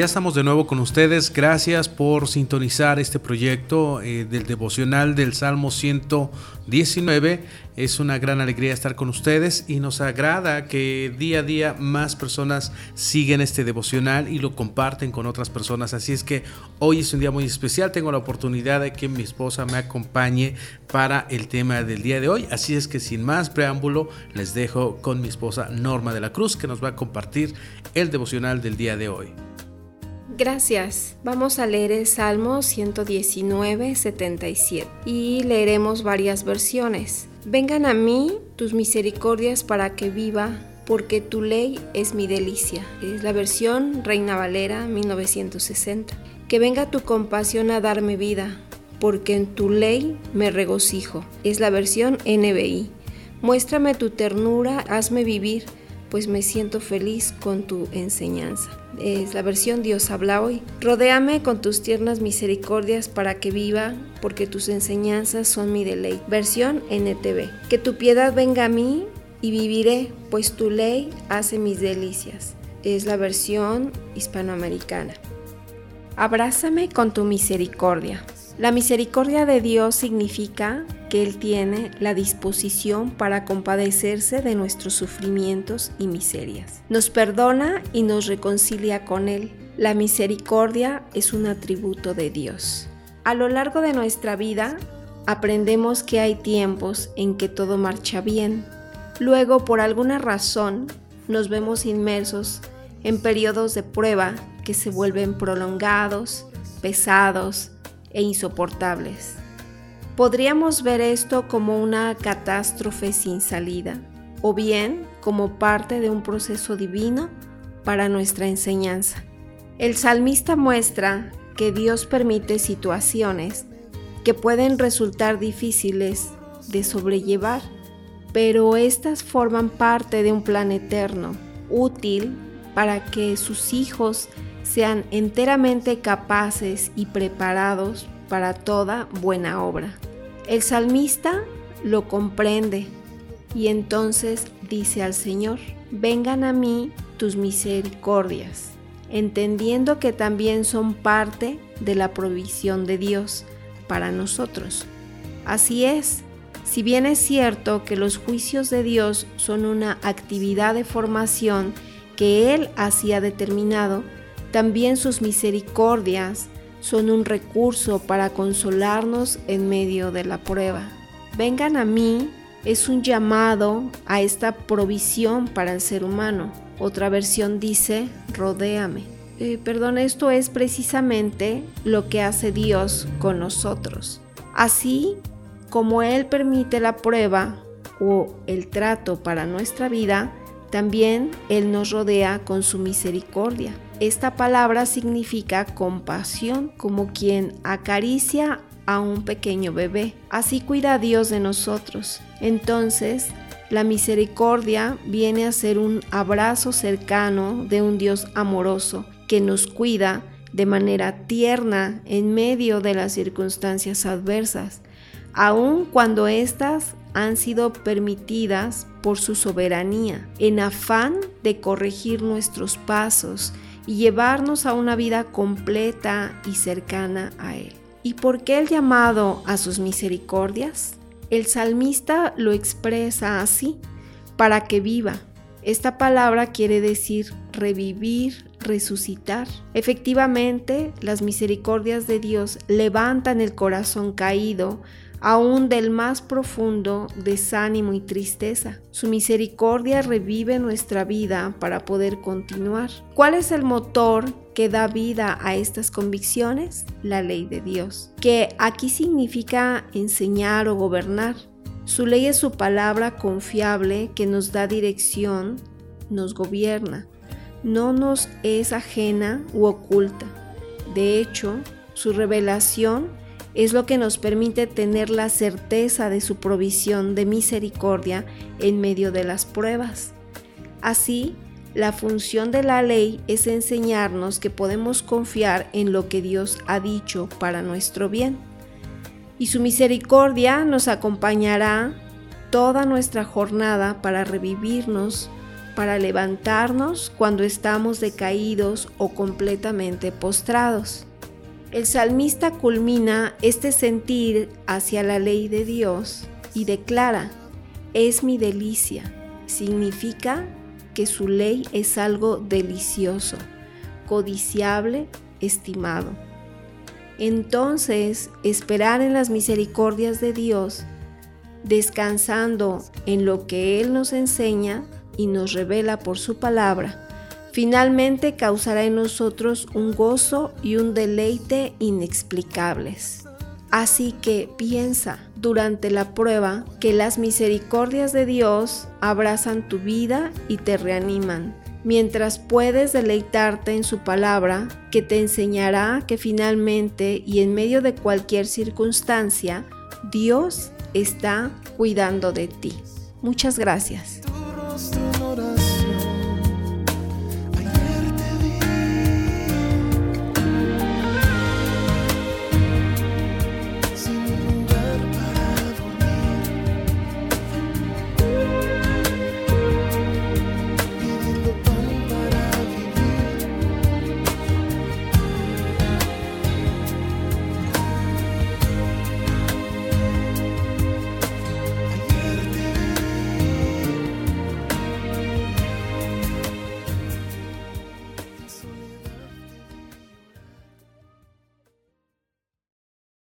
ya estamos de nuevo con ustedes. Gracias por sintonizar este proyecto eh, del devocional del Salmo 119. Es una gran alegría estar con ustedes y nos agrada que día a día más personas siguen este devocional y lo comparten con otras personas. Así es que hoy es un día muy especial. Tengo la oportunidad de que mi esposa me acompañe para el tema del día de hoy. Así es que sin más preámbulo les dejo con mi esposa Norma de la Cruz que nos va a compartir el devocional del día de hoy. Gracias. Vamos a leer el Salmo 119, 77 y leeremos varias versiones. Vengan a mí tus misericordias para que viva, porque tu ley es mi delicia. Es la versión Reina Valera 1960. Que venga tu compasión a darme vida, porque en tu ley me regocijo. Es la versión NBI. Muéstrame tu ternura, hazme vivir pues me siento feliz con tu enseñanza. Es la versión Dios habla hoy. Rodéame con tus tiernas misericordias para que viva, porque tus enseñanzas son mi deleite. Versión NTV. Que tu piedad venga a mí y viviré, pues tu ley hace mis delicias. Es la versión hispanoamericana. Abrázame con tu misericordia. La misericordia de Dios significa que Él tiene la disposición para compadecerse de nuestros sufrimientos y miserias. Nos perdona y nos reconcilia con Él. La misericordia es un atributo de Dios. A lo largo de nuestra vida aprendemos que hay tiempos en que todo marcha bien. Luego, por alguna razón, nos vemos inmersos en periodos de prueba que se vuelven prolongados, pesados, e insoportables. Podríamos ver esto como una catástrofe sin salida o bien como parte de un proceso divino para nuestra enseñanza. El salmista muestra que Dios permite situaciones que pueden resultar difíciles de sobrellevar, pero estas forman parte de un plan eterno, útil para que sus hijos sean enteramente capaces y preparados para toda buena obra. El salmista lo comprende y entonces dice al Señor, vengan a mí tus misericordias, entendiendo que también son parte de la provisión de Dios para nosotros. Así es, si bien es cierto que los juicios de Dios son una actividad de formación que Él hacía determinado, también sus misericordias son un recurso para consolarnos en medio de la prueba. Vengan a mí es un llamado a esta provisión para el ser humano. Otra versión dice, rodéame. Eh, perdón, esto es precisamente lo que hace Dios con nosotros. Así como Él permite la prueba o el trato para nuestra vida, también Él nos rodea con su misericordia. Esta palabra significa compasión, como quien acaricia a un pequeño bebé. Así cuida Dios de nosotros. Entonces, la misericordia viene a ser un abrazo cercano de un Dios amoroso que nos cuida de manera tierna en medio de las circunstancias adversas, aun cuando éstas han sido permitidas por su soberanía, en afán de corregir nuestros pasos y llevarnos a una vida completa y cercana a Él. ¿Y por qué el llamado a sus misericordias? El salmista lo expresa así, para que viva. Esta palabra quiere decir revivir, resucitar. Efectivamente, las misericordias de Dios levantan el corazón caído aún del más profundo desánimo y tristeza. Su misericordia revive nuestra vida para poder continuar. ¿Cuál es el motor que da vida a estas convicciones? La ley de Dios, que aquí significa enseñar o gobernar. Su ley es su palabra confiable que nos da dirección, nos gobierna, no nos es ajena u oculta. De hecho, su revelación es lo que nos permite tener la certeza de su provisión de misericordia en medio de las pruebas. Así, la función de la ley es enseñarnos que podemos confiar en lo que Dios ha dicho para nuestro bien. Y su misericordia nos acompañará toda nuestra jornada para revivirnos, para levantarnos cuando estamos decaídos o completamente postrados. El salmista culmina este sentir hacia la ley de Dios y declara, es mi delicia. Significa que su ley es algo delicioso, codiciable, estimado. Entonces, esperar en las misericordias de Dios, descansando en lo que Él nos enseña y nos revela por su palabra, finalmente causará en nosotros un gozo y un deleite inexplicables. Así que piensa durante la prueba que las misericordias de Dios abrazan tu vida y te reaniman, mientras puedes deleitarte en su palabra que te enseñará que finalmente y en medio de cualquier circunstancia, Dios está cuidando de ti. Muchas gracias.